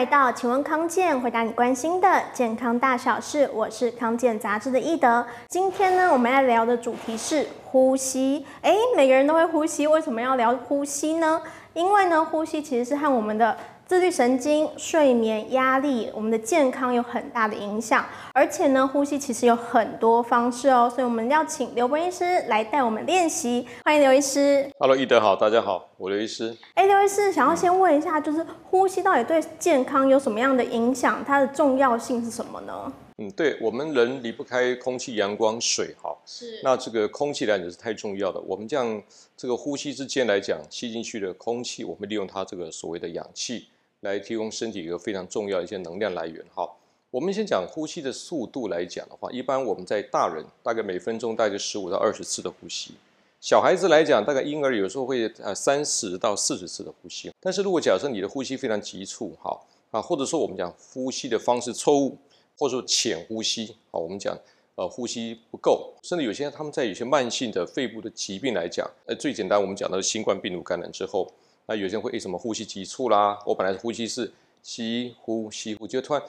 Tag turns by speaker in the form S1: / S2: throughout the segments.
S1: 来到，请问康健，回答你关心的健康大小事。我是康健杂志的易德。今天呢，我们来聊的主题是呼吸。诶，每个人都会呼吸，为什么要聊呼吸呢？因为呢，呼吸其实是和我们的自律神经、睡眠、压力，我们的健康有很大的影响，而且呢，呼吸其实有很多方式哦，所以我们要请刘博医师来带我们练习。欢迎刘医师。
S2: Hello，易德好，大家好，我刘医师。
S1: 哎，刘医师，想要先问一下，就是呼吸到底对健康有什么样的影响？它的重要性是什么呢？
S2: 嗯，对，我们人离不开空气、阳光、水，哈，是。那这个空气来讲是太重要的。我们这样这个呼吸之间来讲，吸进去的空气，我们利用它这个所谓的氧气。来提供身体一个非常重要的一些能量来源。哈，我们先讲呼吸的速度来讲的话，一般我们在大人大概每分钟大概十五到二十次的呼吸，小孩子来讲大概婴儿有时候会呃三十到四十次的呼吸。但是如果假设你的呼吸非常急促，哈啊，或者说我们讲呼吸的方式错误，或者说浅呼吸，啊，我们讲呃呼吸不够，甚至有些他们在有些慢性的肺部的疾病来讲，呃最简单我们讲的是新冠病毒感染之后。那有些人会诶什么呼吸急促啦？我本来是呼吸是吸呼吸呼，就突然，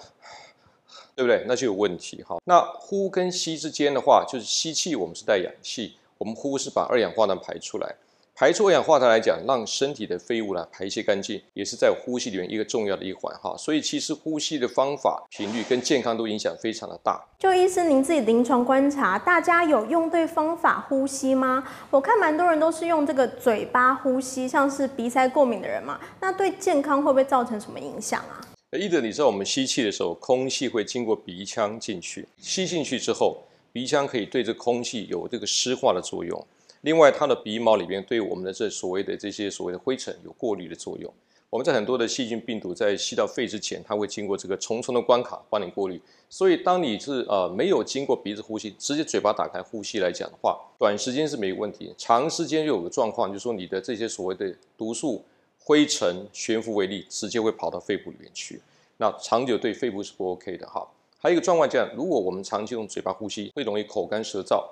S2: 对不对？那就有问题哈。那呼跟吸之间的话，就是吸气我们是带氧气，我们呼是把二氧化碳排出来。排出二氧化碳来讲，让身体的废物呢排泄干净，也是在呼吸里面一个重要的一环哈。所以其实呼吸的方法、频率跟健康都影响非常的大。
S1: 就医师您自己临床观察，大家有用对方法呼吸吗？我看蛮多人都是用这个嘴巴呼吸，像是鼻塞过敏的人嘛，那对健康会不会造成什么影响啊？
S2: 一德，你知道我们吸气的时候，空气会经过鼻腔进去，吸进去之后，鼻腔可以对这空气有这个湿化的作用。另外，它的鼻毛里面对我们的这所谓的这些所谓的灰尘有过滤的作用。我们在很多的细菌病毒在吸到肺之前，它会经过这个重重的关卡帮你过滤。所以，当你是呃没有经过鼻子呼吸，直接嘴巴打开呼吸来讲的话，短时间是没有问题。长时间又有个状况，就是说你的这些所谓的毒素、灰尘、悬浮微粒直接会跑到肺部里面去。那长久对肺部是不 OK 的哈。还有一个状况，这样如果我们长期用嘴巴呼吸，会容易口干舌燥。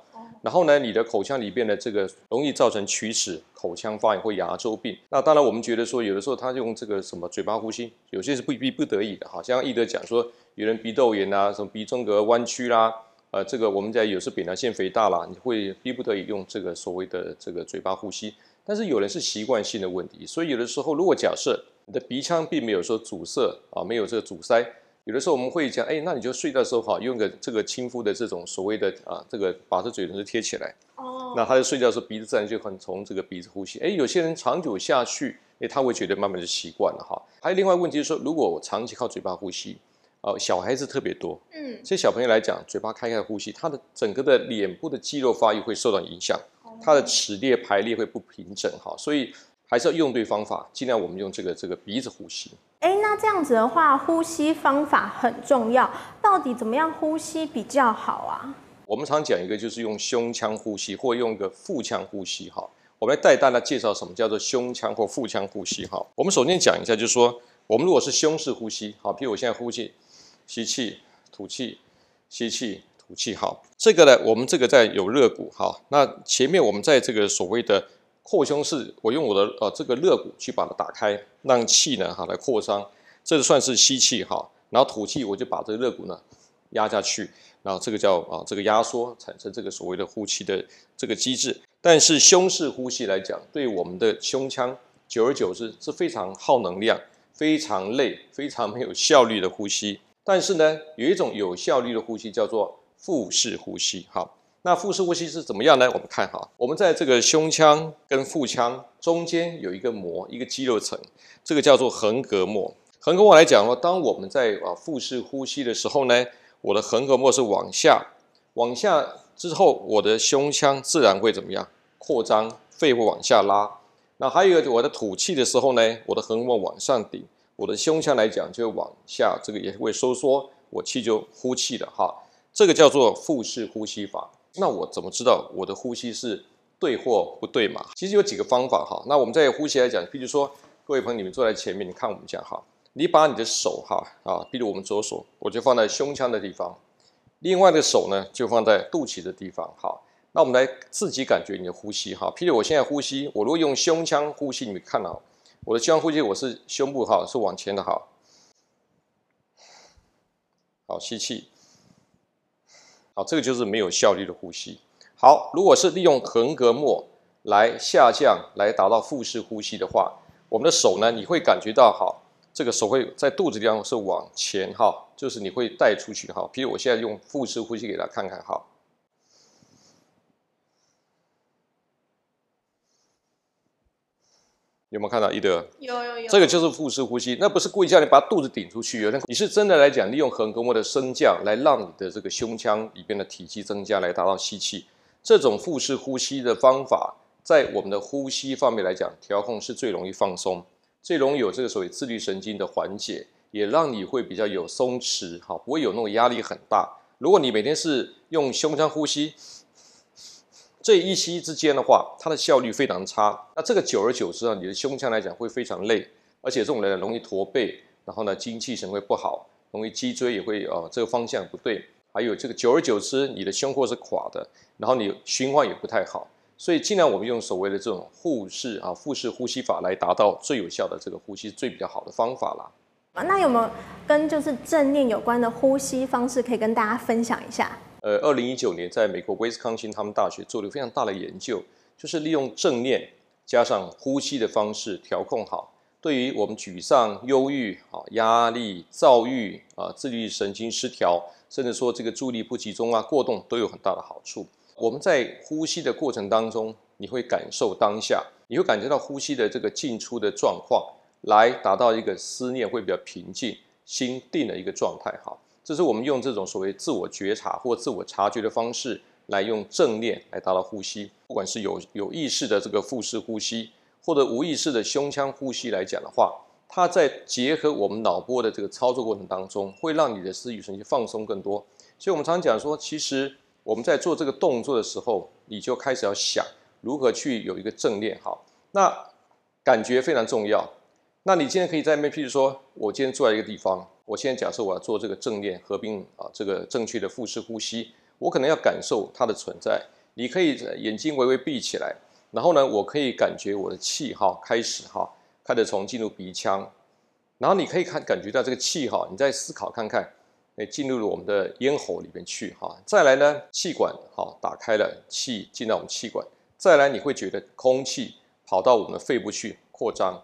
S2: 然后呢，你的口腔里边的这个容易造成龋齿、口腔发炎或牙周病。那当然，我们觉得说，有的时候他用这个什么嘴巴呼吸，有些是不逼不得已的哈。像易德讲说，有人鼻窦炎啊，什么鼻中隔弯曲啦，呃，这个我们在有时扁桃腺肥大啦，你会逼不得已用这个所谓的这个嘴巴呼吸。但是有人是习惯性的问题，所以有的时候，如果假设你的鼻腔并没有说阻塞啊，没有这个阻塞。有的时候我们会讲，哎，那你就睡的时候哈，用个这个亲肤的这种所谓的啊，这个把这嘴唇贴起来。哦。那他就睡觉的时候鼻子自然就很从这个鼻子呼吸。哎，有些人长久下去，哎，他会觉得慢慢就习惯了哈。还有另外问题就是说，如果我长期靠嘴巴呼吸，哦，小孩子特别多。嗯。这些小朋友来讲，嘴巴开开呼吸，他的整个的脸部的肌肉发育会受到影响，他的齿列排列会不平整哈。所以还是要用对方法，尽量我们用这个这个鼻子呼吸。
S1: 哎，那这样子的话，呼吸方法很重要。到底怎么样呼吸比较好啊？
S2: 我们常讲一个，就是用胸腔呼吸，或用一个腹腔呼吸。哈，我们来带大家介绍什么叫做胸腔或腹腔呼吸。哈，我们首先讲一下，就是说，我们如果是胸式呼吸，好，比如我现在呼气，吸气，吐气，吸气，吐气。好，这个呢，我们这个在有肋骨。好，那前面我们在这个所谓的。扩胸式，我用我的呃这个肋骨去把它打开，让气呢哈来扩张，这个算是吸气哈，然后吐气我就把这个肋骨呢压下去，然后这个叫啊这个压缩，产生这个所谓的呼气的这个机制。但是胸式呼吸来讲，对我们的胸腔，久而久之是非常耗能量、非常累、非常没有效率的呼吸。但是呢，有一种有效率的呼吸叫做腹式呼吸，好。那腹式呼吸是怎么样呢？我们看哈，我们在这个胸腔跟腹腔中间有一个膜，一个肌肉层，这个叫做横膈膜。横膈膜来讲的话，当我们在啊腹式呼吸的时候呢，我的横膈膜是往下，往下之后，我的胸腔自然会怎么样？扩张，肺会往下拉。那还有一个，我的吐气的时候呢，我的横膈膜往上顶，我的胸腔来讲就会往下，这个也会收缩，我气就呼气了哈。这个叫做腹式呼吸法。那我怎么知道我的呼吸是对或不对嘛？其实有几个方法哈。那我们在呼吸来讲，比如说各位朋友，你们坐在前面，你看我们讲哈，你把你的手哈啊，比如我们左手，我就放在胸腔的地方，另外的手呢就放在肚脐的地方。好，那我们来自己感觉你的呼吸哈。譬如我现在呼吸，我如果用胸腔呼吸，你们看到我的胸腔呼吸，我是胸部哈是往前的哈，好，吸气。好，这个就是没有效率的呼吸。好，如果是利用横膈膜来下降，来达到腹式呼吸的话，我们的手呢，你会感觉到，哈，这个手会在肚子地方是往前，哈，就是你会带出去，哈。比如我现在用腹式呼吸给大家看看，哈。有没有看到一德？
S1: 有有有。
S2: 这个就是腹式呼吸，那不是故意叫你把肚子顶出去，有你是真的来讲，利用横膈膜的升降来让你的这个胸腔里边的体积增加，来达到吸气。这种腹式呼吸的方法，在我们的呼吸方面来讲，调控是最容易放松，最容易有这个所谓自律神经的缓解，也让你会比较有松弛，哈，不会有那种压力很大。如果你每天是用胸腔呼吸。这一吸之间的话，它的效率非常差。那这个久而久之啊，你的胸腔来讲会非常累，而且这种人容易驼背，然后呢，精气神会不好，容易脊椎也会呃这个方向不对。还有这个久而久之，你的胸廓是垮的，然后你循环也不太好。所以尽量我们用所谓的这种腹式啊腹式呼吸法来达到最有效的这个呼吸，最比较好的方法啦。
S1: 那有没有跟就是正念有关的呼吸方式可以跟大家分享一下？
S2: 呃，二零一九年在美国威斯康星他们大学做了非常大的研究，就是利用正念加上呼吸的方式调控好，对于我们沮丧、忧郁、啊压力、躁郁啊、自律神经失调，甚至说这个注意力不集中啊、过动都有很大的好处。我们在呼吸的过程当中，你会感受当下，你会感觉到呼吸的这个进出的状况，来达到一个思念会比较平静、心定的一个状态。哈。这是我们用这种所谓自我觉察或自我察觉的方式来用正念来达到呼吸，不管是有有意识的这个腹式呼吸，或者无意识的胸腔呼吸来讲的话，它在结合我们脑波的这个操作过程当中，会让你的思域神经放松更多。所以，我们常常讲说，其实我们在做这个动作的时候，你就开始要想如何去有一个正念。好，那感觉非常重要。那你今天可以在那边，譬如说我今天坐在一个地方。我现在假设我要做这个正念合并啊，这个正确的腹式呼吸，我可能要感受它的存在。你可以眼睛微微闭起来，然后呢，我可以感觉我的气哈开始哈，开始从进入鼻腔，然后你可以看感觉到这个气哈，你再思考看看，诶，进入了我们的咽喉里面去哈。再来呢，气管哈打开了，气进到我们气管，再来你会觉得空气跑到我们的肺部去扩张。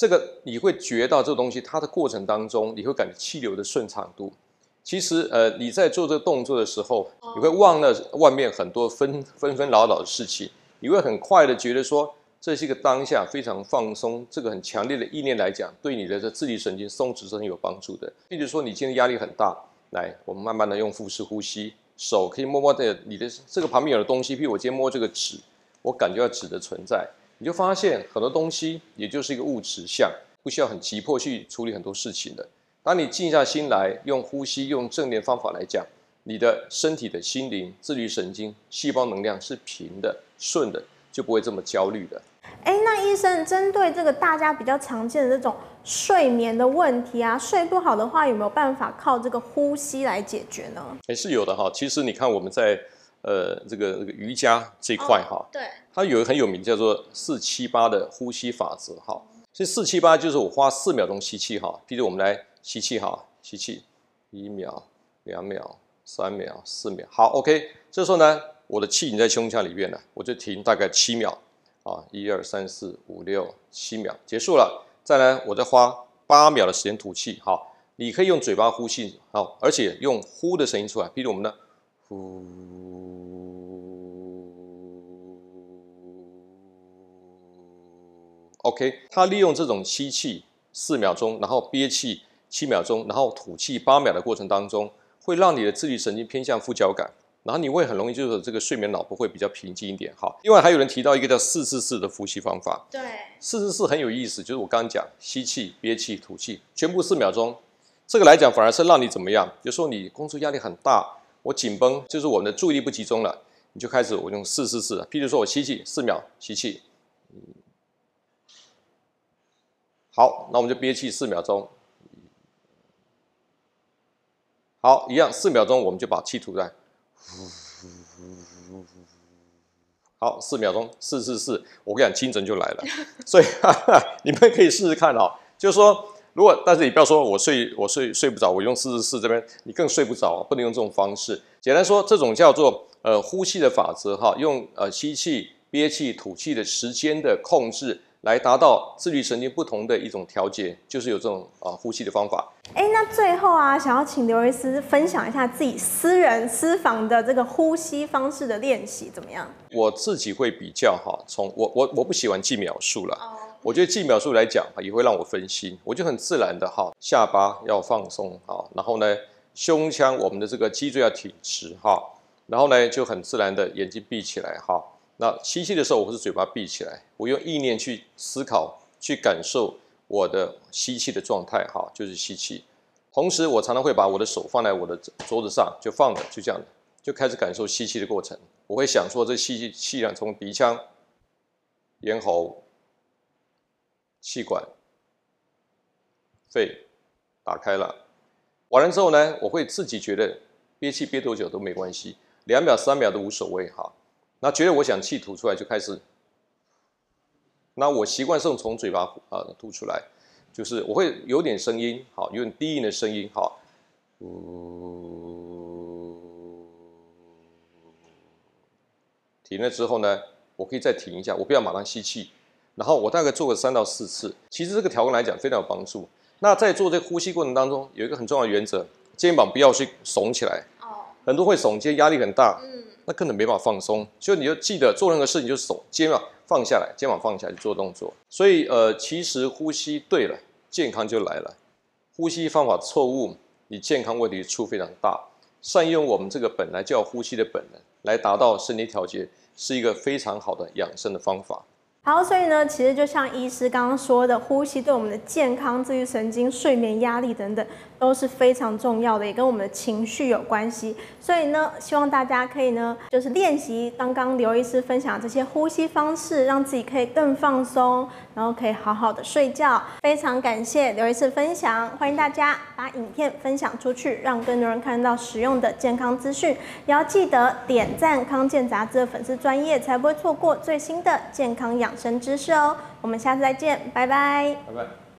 S2: 这个你会觉到这个东西，它的过程当中，你会感觉气流的顺畅度。其实，呃，你在做这个动作的时候，你会忘了外面很多纷纷纷扰扰的事情，你会很快的觉得说，这是一个当下非常放松，这个很强烈的意念来讲，对你的这自律神经松弛是很有帮助的。比如说，你今天压力很大，来，我们慢慢的用腹式呼吸，手可以摸摸的你的这个旁边有的东西，譬如我今天摸这个纸，我感觉到纸的存在。你就发现很多东西，也就是一个物质相，不需要很急迫去处理很多事情的。当你静下心来，用呼吸、用正念方法来讲，你的身体的心灵、自律神经、细胞能量是平的、顺的，就不会这么焦虑的。
S1: 哎，那医生针对这个大家比较常见的这种睡眠的问题啊，睡不好的话，有没有办法靠这个呼吸来解决呢？
S2: 也是有的哈。其实你看我们在。呃，这个这个瑜伽这一块哈，
S1: 对，
S2: 它有一个很有名叫做四七八的呼吸法则哈。所以四七八就是我花四秒钟吸气哈，比如我们来吸气哈，吸气一秒、两秒、三秒、四秒，好，OK。这时候呢，我的气已经在胸腔里面了，我就停大概七秒啊，一二三四五六七秒结束了。再来，我再花八秒的时间吐气，好，你可以用嘴巴呼气，好，而且用呼的声音出来，比如我们呢，呼。OK，他利用这种吸气四秒钟，然后憋气七秒钟，然后吐气八秒的过程当中，会让你的自律神经偏向副交感，然后你会很容易就是这个睡眠脑波会比较平静一点。好，另外还有人提到一个叫四四四的呼吸方法。
S1: 对，
S2: 四四四很有意思，就是我刚刚讲吸气、憋气、吐气，全部四秒钟。这个来讲反而是让你怎么样？比如说你工作压力很大，我紧绷，就是我们的注意力不集中了，你就开始我用四四四。譬如说我吸气四秒，吸气。好，那我们就憋气四秒钟。好，一样四秒钟，我们就把气吐出来。好，四秒钟，四四四，我跟你讲，精神就来了。所以哈哈，你们可以试试看哦。就是说，如果但是你不要说我睡我睡睡不着，我用四十四这边你更睡不着，不能用这种方式。简单说，这种叫做呃呼吸的法则哈，用呃吸气、憋气、吐气的时间的控制。来达到自律神经不同的一种调节，就是有这种啊呼吸的方法。
S1: 哎，那最后啊，想要请刘医师分享一下自己私人私房的这个呼吸方式的练习怎么样？
S2: 我自己会比较哈，从我我我不喜欢记秒数了。哦。我觉得记秒数来讲也会让我分心。我就很自然的哈，下巴要放松哈，然后呢，胸腔我们的这个脊椎要挺直哈，然后呢就很自然的眼睛闭起来哈。那吸气的时候，我是嘴巴闭起来，我用意念去思考、去感受我的吸气的状态，哈，就是吸气。同时，我常常会把我的手放在我的桌子上，就放着，就这样，就开始感受吸气的过程。我会想说，这吸气气量从鼻腔、咽喉、气管、肺打开了。完了之后呢，我会自己觉得憋气憋多久都没关系，两秒、三秒都无所谓，哈。那觉得我想气吐出来就开始，那我习惯性从嘴巴啊吐出来，就是我会有点声音，好，有点低音的声音，好，呜，停了之后呢，我可以再停一下，我不要马上吸气，然后我大概做个三到四次，其实这个调控来讲非常有帮助。那在做这个呼吸过程当中，有一个很重要的原则，肩膀不要去耸起来，哦，很多会耸肩，压力很大。嗯那根本没办法放松，所以你就记得做任何事情就手肩膀放下来，肩膀放下来去做动作。所以呃，其实呼吸对了，健康就来了；呼吸方法错误，你健康问题出非常大。善用我们这个本来就要呼吸的本能，来达到身体调节，是一个非常好的养生的方法。
S1: 好，所以呢，其实就像医师刚刚说的，呼吸对我们的健康、自律神经、睡眠、压力等等都是非常重要的，也跟我们的情绪有关系。所以呢，希望大家可以呢，就是练习刚刚刘医师分享这些呼吸方式，让自己可以更放松，然后可以好好的睡觉。非常感谢刘医师分享，欢迎大家把影片分享出去，让更多人看到实用的健康资讯。也要记得点赞康健杂志的粉丝专业，才不会错过最新的健康养生知识哦。我们下次再见，拜拜。
S2: 拜拜。